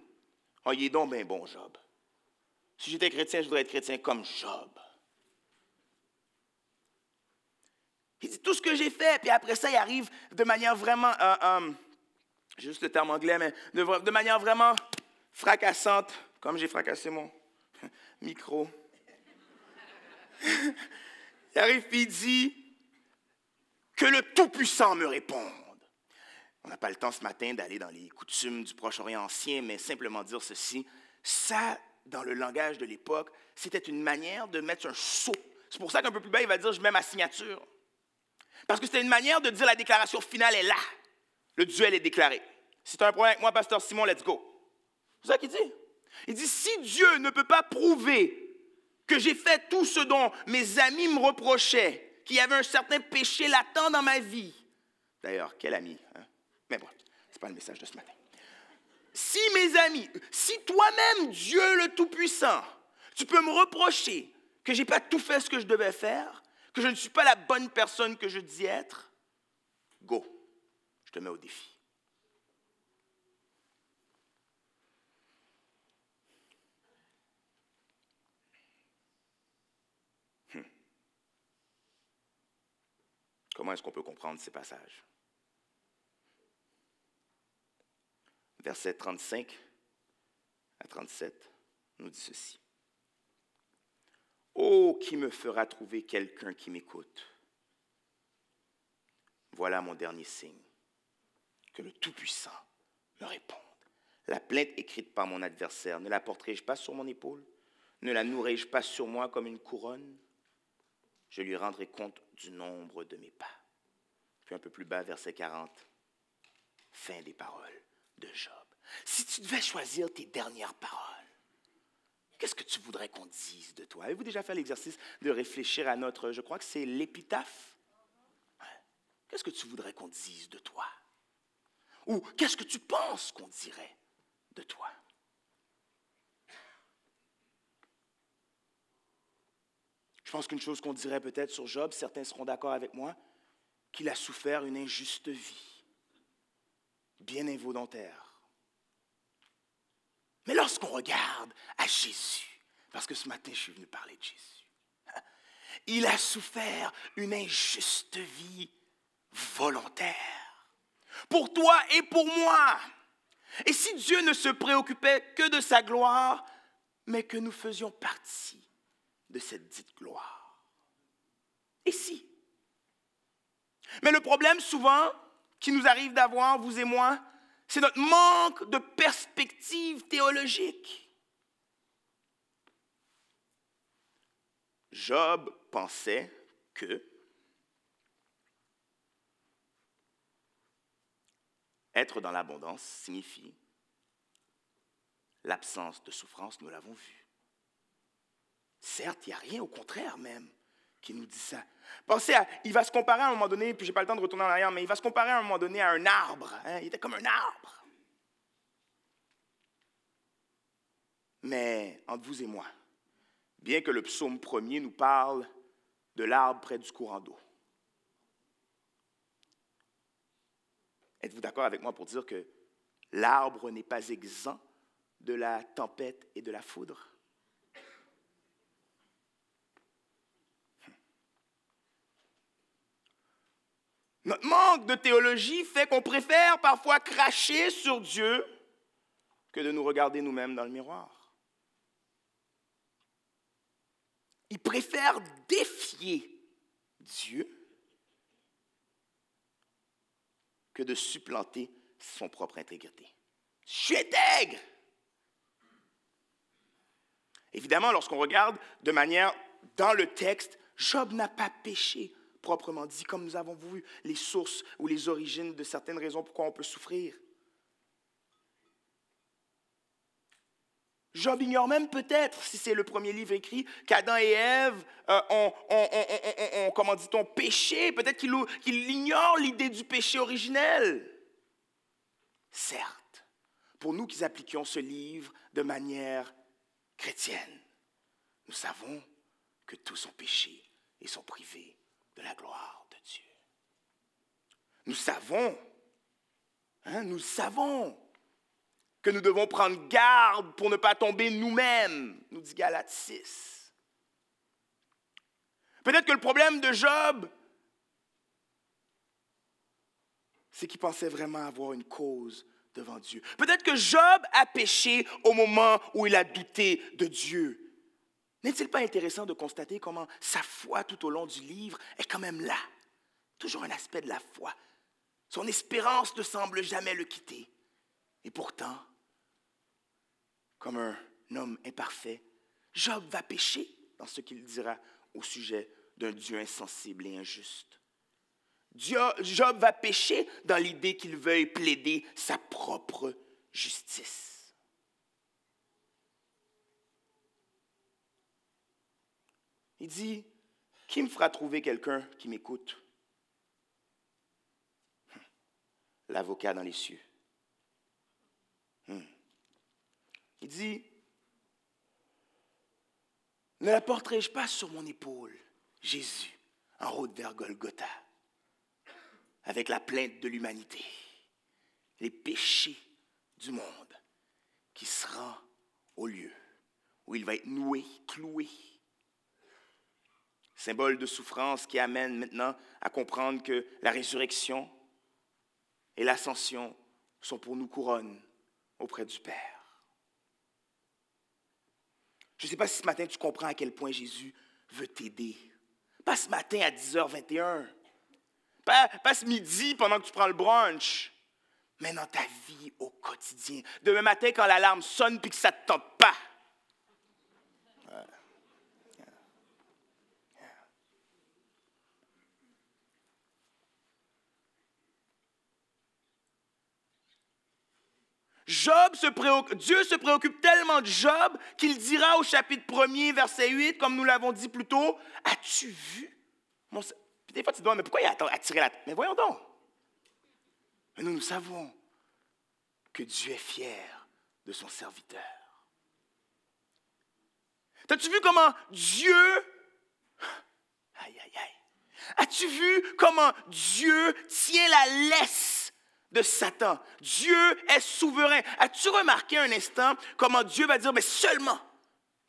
Oh, il est donc bien bon, Job. Si j'étais chrétien, je voudrais être chrétien comme Job. Il dit tout ce que j'ai fait, puis après ça, il arrive de manière vraiment, euh, euh, juste le terme anglais, mais de, de manière vraiment fracassante, comme j'ai fracassé mon micro. il arrive puis il dit que le Tout-Puissant me réponde. On n'a pas le temps ce matin d'aller dans les coutumes du Proche-Orient ancien, mais simplement dire ceci. Ça, dans le langage de l'époque, c'était une manière de mettre un sceau. C'est pour ça qu'un peu plus bas, il va dire Je mets ma signature. Parce que c'était une manière de dire la déclaration finale est là. Le duel est déclaré. Si tu as un problème avec moi, Pasteur Simon, let's go. C'est ça qu'il dit. Il dit Si Dieu ne peut pas prouver que j'ai fait tout ce dont mes amis me reprochaient, qu'il y avait un certain péché latent dans ma vie. D'ailleurs, quel ami hein? Mais bon, ce n'est pas le message de ce matin. Si mes amis, si toi-même, Dieu le Tout-Puissant, tu peux me reprocher que je n'ai pas tout fait ce que je devais faire, que je ne suis pas la bonne personne que je dis être, go, je te mets au défi. Hmm. Comment est-ce qu'on peut comprendre ces passages? Verset 35 à 37 nous dit ceci. Oh, qui me fera trouver quelqu'un qui m'écoute? Voilà mon dernier signe. Que le Tout-Puissant me réponde. La plainte écrite par mon adversaire, ne la porterai-je pas sur mon épaule? Ne la nourrai-je pas sur moi comme une couronne? Je lui rendrai compte du nombre de mes pas. Puis un peu plus bas, verset 40, fin des paroles de Job. Si tu devais choisir tes dernières paroles, qu'est-ce que tu voudrais qu'on dise de toi? Avez-vous déjà fait l'exercice de réfléchir à notre, je crois que c'est l'épitaphe? Qu'est-ce que tu voudrais qu'on dise de toi? Ou qu'est-ce que tu penses qu'on dirait de toi? Je pense qu'une chose qu'on dirait peut-être sur Job, certains seront d'accord avec moi, qu'il a souffert une injuste vie, bien involontaire. Mais lorsqu'on regarde à Jésus, parce que ce matin je suis venu parler de Jésus, il a souffert une injuste vie volontaire, pour toi et pour moi. Et si Dieu ne se préoccupait que de sa gloire, mais que nous faisions partie de cette dite gloire. Et si? Mais le problème souvent qui nous arrive d'avoir, vous et moi, c'est notre manque de perspective théologique. Job pensait que être dans l'abondance signifie l'absence de souffrance, nous l'avons vu. Certes, il n'y a rien, au contraire même, qui nous dit ça. Pensez à, il va se comparer à un moment donné, puis je n'ai pas le temps de retourner en arrière, mais il va se comparer à un moment donné à un arbre. Hein. Il était comme un arbre. Mais entre vous et moi, bien que le psaume premier nous parle de l'arbre près du courant d'eau, êtes-vous d'accord avec moi pour dire que l'arbre n'est pas exempt de la tempête et de la foudre? Notre manque de théologie fait qu'on préfère parfois cracher sur Dieu que de nous regarder nous-mêmes dans le miroir. Il préfère défier Dieu que de supplanter son propre intégrité. Je suis. Évidemment, lorsqu'on regarde de manière dans le texte, Job n'a pas péché proprement dit, comme nous avons vu les sources ou les origines de certaines raisons pourquoi on peut souffrir. Job ignore même peut-être, si c'est le premier livre écrit, qu'Adam et Ève euh, ont, comment dit-on, péché. Peut-être qu'il ignore l'idée du péché originel. Certes, pour nous qui appliquions ce livre de manière chrétienne, nous savons que tous ont péché et sont privés de la gloire de Dieu. Nous savons, hein, nous savons que nous devons prendre garde pour ne pas tomber nous-mêmes, nous dit Galates 6. Peut-être que le problème de Job, c'est qu'il pensait vraiment avoir une cause devant Dieu. Peut-être que Job a péché au moment où il a douté de Dieu. N'est-il pas intéressant de constater comment sa foi tout au long du livre est quand même là? Toujours un aspect de la foi. Son espérance ne semble jamais le quitter. Et pourtant, comme un homme imparfait, Job va pécher dans ce qu'il dira au sujet d'un Dieu insensible et injuste. Job va pécher dans l'idée qu'il veuille plaider sa propre justice. Il dit, qui me fera trouver quelqu'un qui m'écoute? Hum. L'avocat dans les cieux. Hum. Il dit, ne la porterai-je pas sur mon épaule, Jésus, en route vers Golgotha, avec la plainte de l'humanité, les péchés du monde, qui sera au lieu où il va être noué, cloué, symbole de souffrance qui amène maintenant à comprendre que la résurrection et l'ascension sont pour nous couronnes auprès du Père. Je ne sais pas si ce matin tu comprends à quel point Jésus veut t'aider. Pas ce matin à 10h21, pas, pas ce midi pendant que tu prends le brunch, mais dans ta vie au quotidien. Demain matin quand l'alarme sonne puis que ça ne te tente pas. Dieu se préoccupe tellement de Job qu'il dira au chapitre 1er, verset 8, comme nous l'avons dit plus tôt, As-tu vu mon... Des fois, tu te demandes, mais pourquoi il a attiré la Mais voyons donc. Nous, nous savons que Dieu est fier de son serviteur. As-tu vu comment Dieu... Aïe, aïe, aïe. As-tu vu comment Dieu tient la laisse de Satan? Dieu est souverain. As-tu remarqué un instant comment Dieu va dire, mais seulement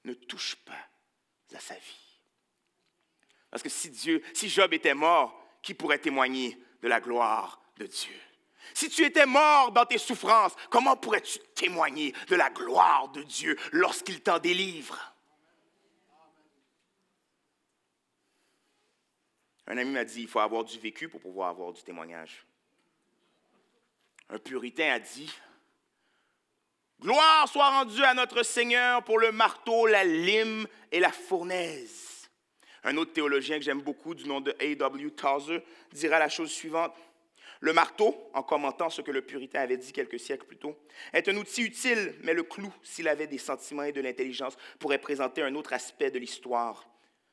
ne touche pas à sa vie? Parce que si Dieu, si Job était mort, qui pourrait témoigner de la gloire de Dieu? Si tu étais mort dans tes souffrances, comment pourrais-tu témoigner de la gloire de Dieu lorsqu'il t'en délivre? Un ami m'a dit, il faut avoir du vécu pour pouvoir avoir du témoignage. Un puritain a dit, Gloire soit rendue à notre Seigneur pour le marteau, la lime et la fournaise. Un autre théologien que j'aime beaucoup, du nom de A.W. Tozer, dira la chose suivante. Le marteau, en commentant ce que le puritain avait dit quelques siècles plus tôt, est un outil utile, mais le clou, s'il avait des sentiments et de l'intelligence, pourrait présenter un autre aspect de l'histoire.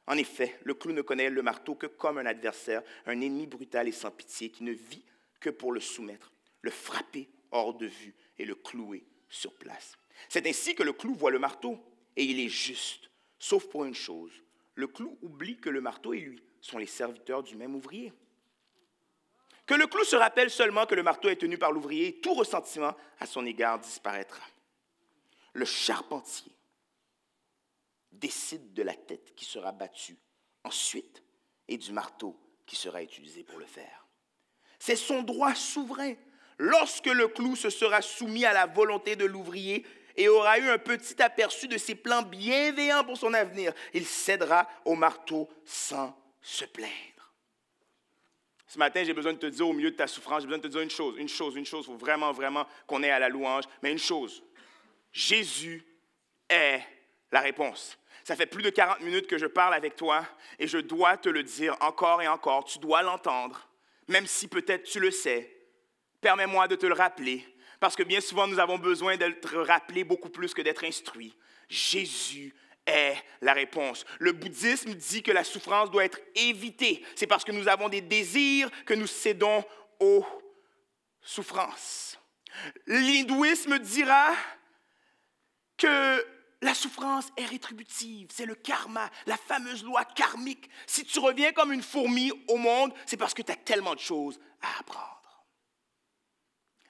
En effet, le clou ne connaît le marteau que comme un adversaire, un ennemi brutal et sans pitié qui ne vit que pour le soumettre, le frapper hors de vue et le clouer sur place. C'est ainsi que le clou voit le marteau, et il est juste, sauf pour une chose. Le clou oublie que le marteau et lui sont les serviteurs du même ouvrier. Que le clou se rappelle seulement que le marteau est tenu par l'ouvrier, tout ressentiment à son égard disparaîtra. Le charpentier décide de la tête qui sera battue ensuite et du marteau qui sera utilisé pour le faire. C'est son droit souverain. Lorsque le clou se sera soumis à la volonté de l'ouvrier et aura eu un petit aperçu de ses plans bienveillants pour son avenir, il cédera au marteau sans se plaindre. Ce matin, j'ai besoin de te dire au milieu de ta souffrance, j'ai besoin de te dire une chose, une chose, une chose. Il faut vraiment, vraiment qu'on ait à la louange. Mais une chose, Jésus est la réponse. Ça fait plus de 40 minutes que je parle avec toi et je dois te le dire encore et encore. Tu dois l'entendre, même si peut-être tu le sais. Permets-moi de te le rappeler, parce que bien souvent nous avons besoin d'être rappelés beaucoup plus que d'être instruits. Jésus est la réponse. Le bouddhisme dit que la souffrance doit être évitée. C'est parce que nous avons des désirs que nous cédons aux souffrances. L'hindouisme dira que la souffrance est rétributive, c'est le karma, la fameuse loi karmique. Si tu reviens comme une fourmi au monde, c'est parce que tu as tellement de choses à apprendre.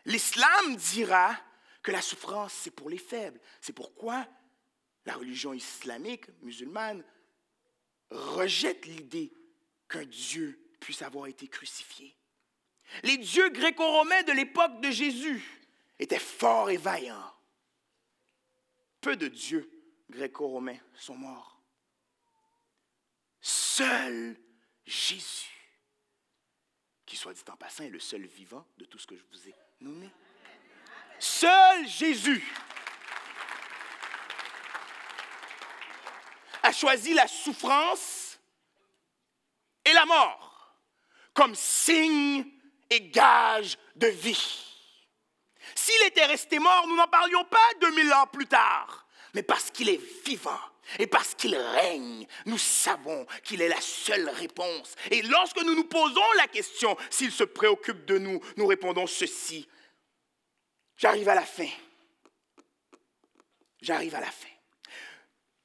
L'islam dira que la souffrance, c'est pour les faibles. C'est pourquoi la religion islamique, musulmane, rejette l'idée qu'un Dieu puisse avoir été crucifié. Les dieux gréco-romains de l'époque de Jésus étaient forts et vaillants peu de dieux gréco-romains sont morts. Seul Jésus, qui soit dit en passant, est le seul vivant de tout ce que je vous ai Seul Jésus a choisi la souffrance et la mort comme signe et gage de vie. S'il était resté mort, nous n'en parlions pas 2000 ans plus tard. Mais parce qu'il est vivant et parce qu'il règne, nous savons qu'il est la seule réponse. Et lorsque nous nous posons la question s'il se préoccupe de nous, nous répondons ceci. J'arrive à la fin. J'arrive à la fin.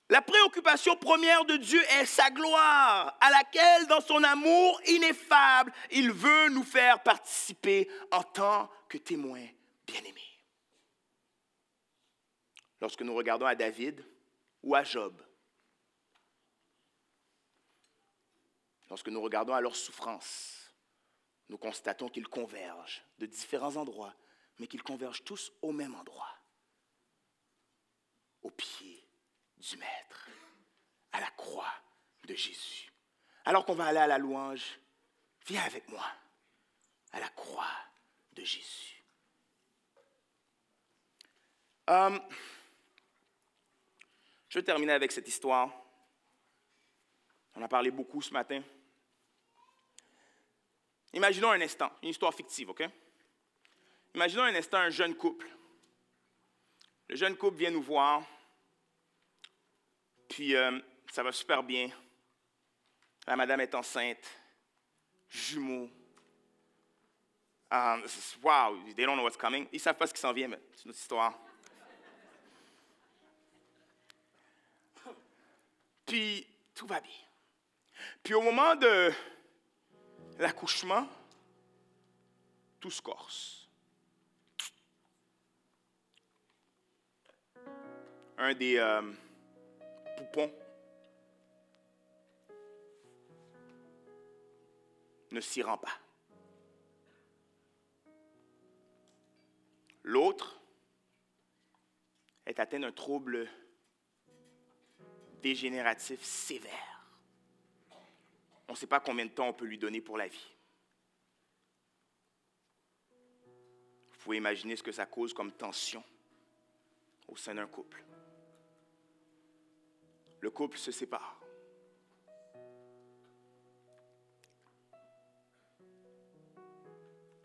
La préoccupation première de Dieu est sa gloire, à laquelle, dans son amour ineffable, il veut nous faire participer en tant que témoins bien-aimé. Lorsque nous regardons à David ou à Job, lorsque nous regardons à leurs souffrances, nous constatons qu'ils convergent de différents endroits, mais qu'ils convergent tous au même endroit, au pied du Maître, à la croix de Jésus. Alors qu'on va aller à la louange, viens avec moi à la croix de Jésus. Euh, je vais terminer avec cette histoire. On a parlé beaucoup ce matin. Imaginons un instant, une histoire fictive, OK? Imaginons un instant un jeune couple. Le jeune couple vient nous voir, puis euh, ça va super bien. La madame est enceinte, jumeaux. Um, wow, they don't know what's coming. Ils savent pas ce qui s'en vient, mais c'est notre histoire. Puis tout va bien. Puis au moment de l'accouchement, tout se corse. Un des euh, poupons ne s'y rend pas. L'autre est atteint d'un trouble dégénératif sévère. On ne sait pas combien de temps on peut lui donner pour la vie. Vous pouvez imaginer ce que ça cause comme tension au sein d'un couple. Le couple se sépare.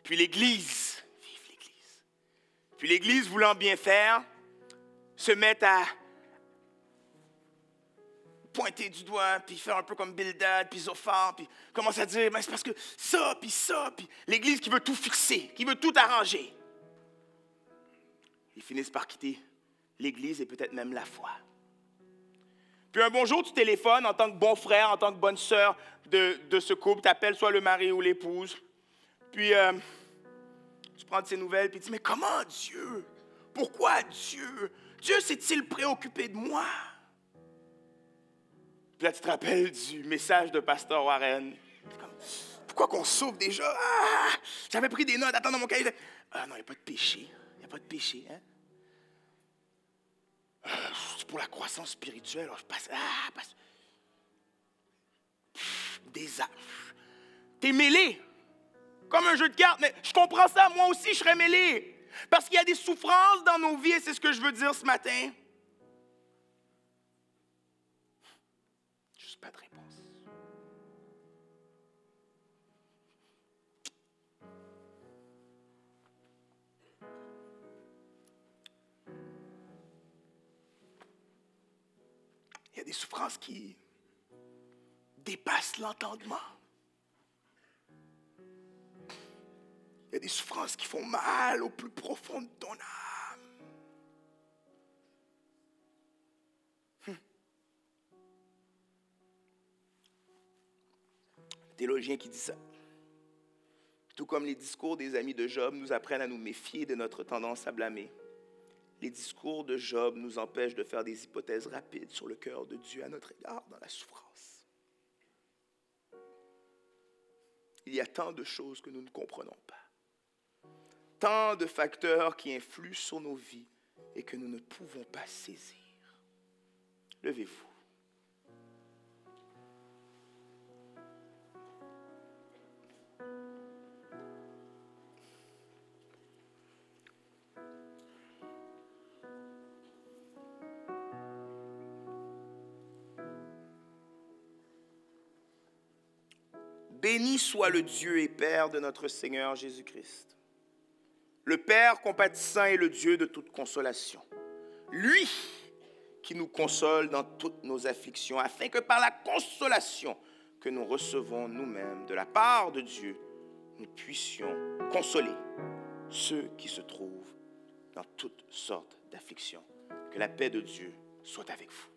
Puis l'Église, vive l'Église, puis l'Église voulant bien faire, se met à pointer du doigt, puis faire un peu comme Bildad, puis Zophar, puis commence à dire, mais c'est parce que ça, puis ça, puis l'Église qui veut tout fixer, qui veut tout arranger. Ils finissent par quitter l'Église et peut-être même la foi. Puis un bonjour, tu téléphones en tant que bon frère, en tant que bonne sœur de, ce couple, tu appelles soit le mari ou l'épouse. Puis euh, tu prends de ses nouvelles, puis tu dis, mais comment Dieu? Pourquoi Dieu? Dieu s'est-il préoccupé de moi? Là, tu te rappelles du message de Pasteur Warren. pourquoi qu'on sauve déjà? Ah! J'avais pris des notes, attends dans mon cahier. Ah non, il n'y a pas de péché. Il n'y a pas de péché. Hein? Euh, c'est pour la croissance spirituelle? je passe. Ah, des T'es mêlé. Comme un jeu de cartes. Mais je comprends ça. Moi aussi, je serais mêlé. Parce qu'il y a des souffrances dans nos vies et c'est ce que je veux dire ce matin. De réponse. Il y a des souffrances qui dépassent l'entendement. Il y a des souffrances qui font mal au plus profond de ton âme. Théologien qui dit ça. Tout comme les discours des amis de Job nous apprennent à nous méfier de notre tendance à blâmer, les discours de Job nous empêchent de faire des hypothèses rapides sur le cœur de Dieu à notre égard dans la souffrance. Il y a tant de choses que nous ne comprenons pas, tant de facteurs qui influent sur nos vies et que nous ne pouvons pas saisir. Levez-vous. Béni soit le Dieu et Père de notre Seigneur Jésus-Christ. Le Père compatissant est le Dieu de toute consolation. Lui qui nous console dans toutes nos afflictions, afin que par la consolation que nous recevons nous-mêmes de la part de Dieu, nous puissions consoler ceux qui se trouvent dans toutes sortes d'afflictions. Que la paix de Dieu soit avec vous.